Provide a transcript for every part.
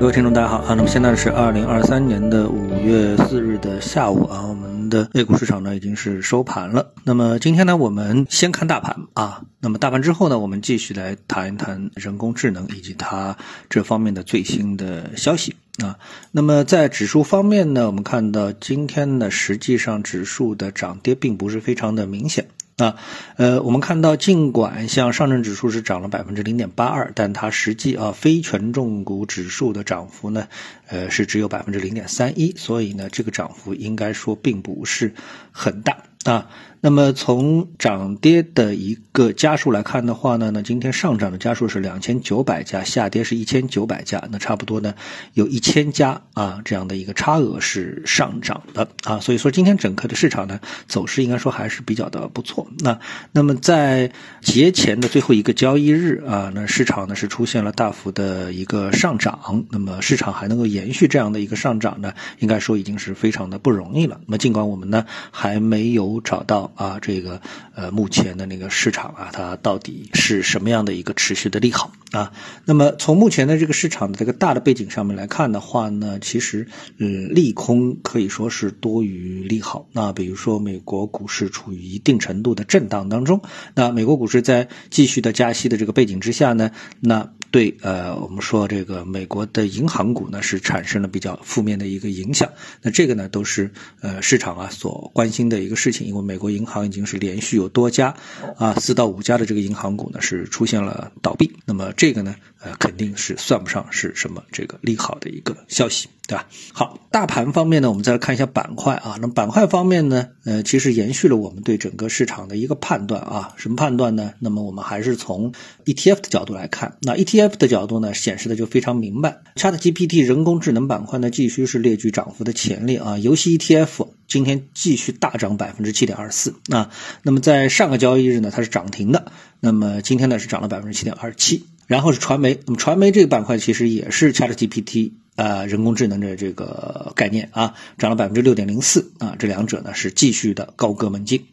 各位听众，大家好啊！那么现在是二零二三年的五月四日的下午啊，我们的 A 股市场呢已经是收盘了。那么今天呢，我们先看大盘啊。那么大盘之后呢，我们继续来谈一谈人工智能以及它这方面的最新的消息啊。那么在指数方面呢，我们看到今天呢，实际上指数的涨跌并不是非常的明显。那，呃，我们看到，尽管像上证指数是涨了百分之零点八二，但它实际啊非权重股指数的涨幅呢，呃是只有百分之零点三一，所以呢，这个涨幅应该说并不是很大。啊，那么从涨跌的一个家数来看的话呢，那今天上涨的家数是两千九百家，下跌是一千九百家，那差不多呢有一千家啊这样的一个差额是上涨的啊，所以说今天整个的市场呢走势应该说还是比较的不错。那那么在节前的最后一个交易日啊，那市场呢是出现了大幅的一个上涨，那么市场还能够延续这样的一个上涨呢，应该说已经是非常的不容易了。那么尽管我们呢还没有。找到啊，这个呃，目前的那个市场啊，它到底是什么样的一个持续的利好啊？那么从目前的这个市场的这个大的背景上面来看的话呢，其实呃，利空可以说是多于利好。那比如说美国股市处于一定程度的震荡当中，那美国股市在继续的加息的这个背景之下呢，那。对，呃，我们说这个美国的银行股呢是产生了比较负面的一个影响，那这个呢都是呃市场啊所关心的一个事情，因为美国银行已经是连续有多家啊四到五家的这个银行股呢是出现了倒闭，那么这个呢呃肯定是算不上是什么这个利好的一个消息。对吧？好，大盘方面呢，我们再来看一下板块啊。那板块方面呢，呃，其实延续了我们对整个市场的一个判断啊。什么判断呢？那么我们还是从 ETF 的角度来看。那 ETF 的角度呢，显示的就非常明白。ChatGPT 人工智能板块呢，继续是列举涨幅的潜力啊。游戏 ETF 今天继续大涨百分之七点二四啊。那么在上个交易日呢，它是涨停的。那么今天呢，是涨了百分之七点二七。然后是传媒，那么传媒这个板块其实也是 ChatGPT。啊，人工智能的这个概念啊，涨了百分之六点零四啊，这两者呢是继续的高歌猛进，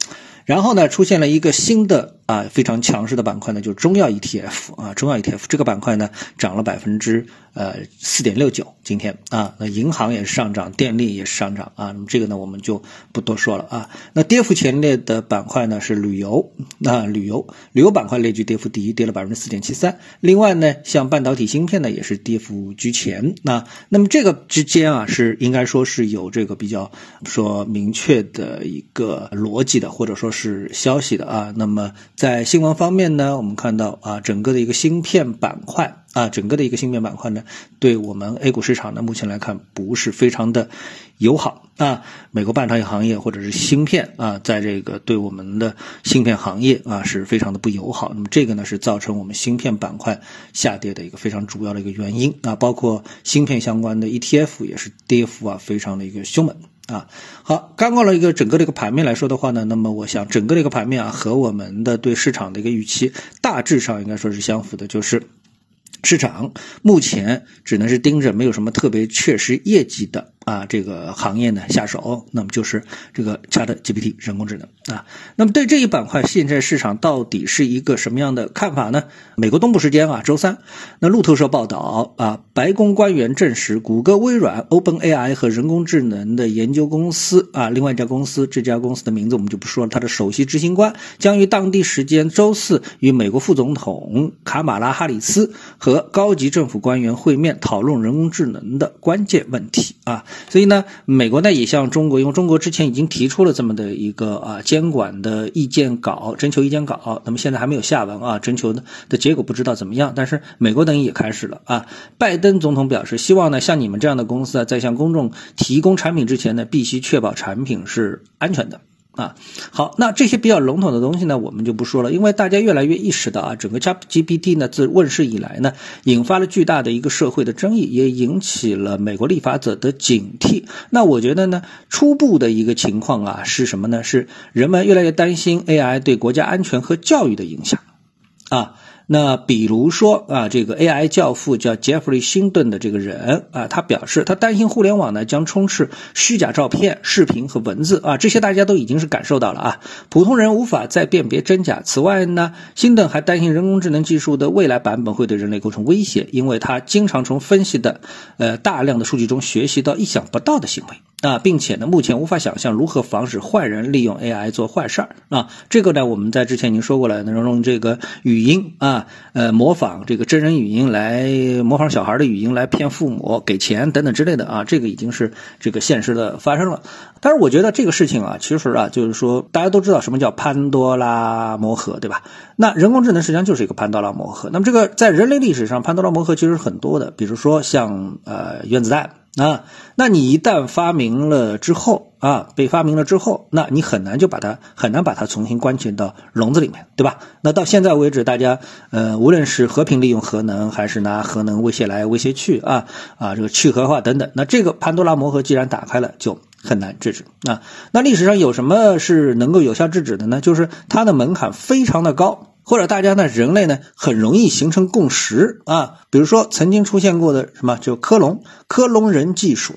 然后呢出现了一个新的。啊，非常强势的板块呢，就是中药 ETF 啊，中药 ETF 这个板块呢，涨了百分之呃四点六九，今天啊，那银行也是上涨，电力也是上涨啊，那么这个呢，我们就不多说了啊。那跌幅前列的板块呢是旅游，那旅游旅游板块列居跌幅第一，跌了百分之四点七三。另外呢，像半导体芯片呢也是跌幅居前。那那么这个之间啊，是应该说是有这个比较说明确的一个逻辑的，或者说是消息的啊。那么在新闻方面呢，我们看到啊，整个的一个芯片板块啊，整个的一个芯片板块呢，对我们 A 股市场呢，目前来看不是非常的友好啊。美国半导体行业或者是芯片啊，在这个对我们的芯片行业啊，是非常的不友好。那么这个呢，是造成我们芯片板块下跌的一个非常主要的一个原因啊。包括芯片相关的 ETF 也是跌幅啊，非常的一个凶猛。啊，好，刚刚了一个整个的一个盘面来说的话呢，那么我想整个的一个盘面啊，和我们的对市场的一个预期大致上应该说是相符的，就是市场目前只能是盯着没有什么特别确实业绩的。啊，这个行业呢下手，那么就是这个 Chat GPT 人工智能啊。那么对这一板块，现在市场到底是一个什么样的看法呢？美国东部时间啊，周三，那路透社报道啊，白宫官员证实，谷歌、微软、OpenAI 和人工智能的研究公司啊，另外一家公司，这家公司的名字我们就不说了，它的首席执行官将于当地时间周四与美国副总统卡马拉哈里斯和高级政府官员会面，讨论人工智能的关键问题啊。所以呢，美国呢也向中国，因为中国之前已经提出了这么的一个啊监管的意见稿，征求意见稿，那么现在还没有下文啊，征求的的结果不知道怎么样。但是美国等于也开始了啊，拜登总统表示，希望呢像你们这样的公司啊，在向公众提供产品之前呢，必须确保产品是安全的。啊，好，那这些比较笼统的东西呢，我们就不说了，因为大家越来越意识到啊，整个 ChatGPT 呢自问世以来呢，引发了巨大的一个社会的争议，也引起了美国立法者的警惕。那我觉得呢，初步的一个情况啊，是什么呢？是人们越来越担心 AI 对国家安全和教育的影响，啊。那比如说啊，这个 AI 教父叫杰弗里·辛顿的这个人啊，他表示他担心互联网呢将充斥虚假照片、视频和文字啊，这些大家都已经是感受到了啊，普通人无法再辨别真假。此外呢，辛顿还担心人工智能技术的未来版本会对人类构成威胁，因为他经常从分析的呃大量的数据中学习到意想不到的行为。啊，并且呢，目前无法想象如何防止坏人利用 AI 做坏事儿啊。这个呢，我们在之前已经说过了，能用这个语音啊，呃，模仿这个真人语音来模仿小孩的语音来骗父母给钱等等之类的啊，这个已经是这个现实的发生了。但是我觉得这个事情啊，其实啊，就是说大家都知道什么叫潘多拉魔盒，对吧？那人工智能实际上就是一个潘多拉魔盒。那么这个在人类历史上，潘多拉魔盒其实很多的，比如说像呃原子弹。啊，那你一旦发明了之后啊，被发明了之后，那你很难就把它很难把它重新关进到笼子里面，对吧？那到现在为止，大家呃，无论是和平利用核能，还是拿核能威胁来威胁去啊啊，这个去核化等等，那这个潘多拉魔盒既然打开了，就很难制止啊。那历史上有什么是能够有效制止的呢？就是它的门槛非常的高。或者大家呢，人类呢很容易形成共识啊，比如说曾经出现过的什么，就克隆克隆人技术。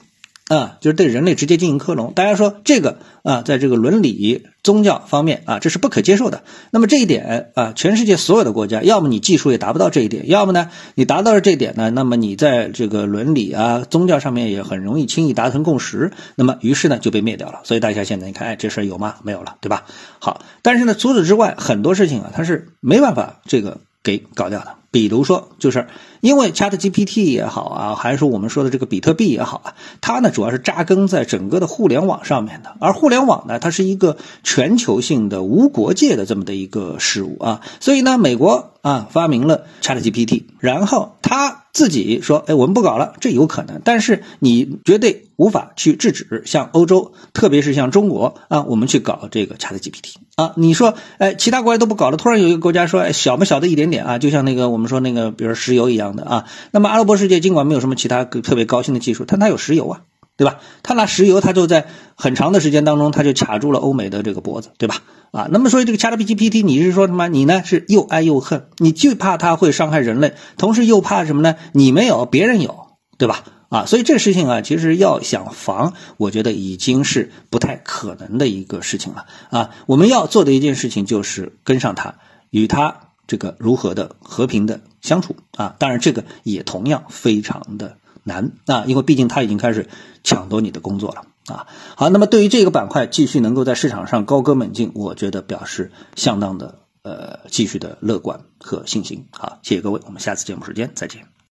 啊，就是对人类直接进行克隆，大家说这个啊，在这个伦理、宗教方面啊，这是不可接受的。那么这一点啊，全世界所有的国家，要么你技术也达不到这一点，要么呢，你达到了这一点呢，那么你在这个伦理啊、宗教上面也很容易轻易达成共识，那么于是呢就被灭掉了。所以大家现在你看，哎，这事儿有吗？没有了，对吧？好，但是呢，除此之外，很多事情啊，它是没办法这个给搞掉的。比如说，就是因为 Chat GPT 也好啊，还是我们说的这个比特币也好啊，它呢主要是扎根在整个的互联网上面的，而互联网呢，它是一个全球性的无国界的这么的一个事物啊，所以呢，美国啊发明了 Chat GPT，然后他。自己说，哎，我们不搞了，这有可能，但是你绝对无法去制止，像欧洲，特别是像中国啊，我们去搞这个 Chat GPT 啊，你说，哎，其他国家都不搞了，突然有一个国家说，哎，小不小的一点点啊，就像那个我们说那个，比如石油一样的啊，那么阿拉伯世界尽管没有什么其他特别高新的技术，但它有石油啊。对吧？他拿石油，他就在很长的时间当中，他就卡住了欧美的这个脖子，对吧？啊，那么所以这个 ChatGPT，你是说什么？你呢是又爱又恨，你就怕它会伤害人类，同时又怕什么呢？你没有，别人有，对吧？啊，所以这个事情啊，其实要想防，我觉得已经是不太可能的一个事情了啊。我们要做的一件事情就是跟上它，与它这个如何的和平的相处啊。当然，这个也同样非常的。难啊，因为毕竟他已经开始抢夺你的工作了啊。好，那么对于这个板块继续能够在市场上高歌猛进，我觉得表示相当的呃继续的乐观和信心。好，谢谢各位，我们下次节目时间再见。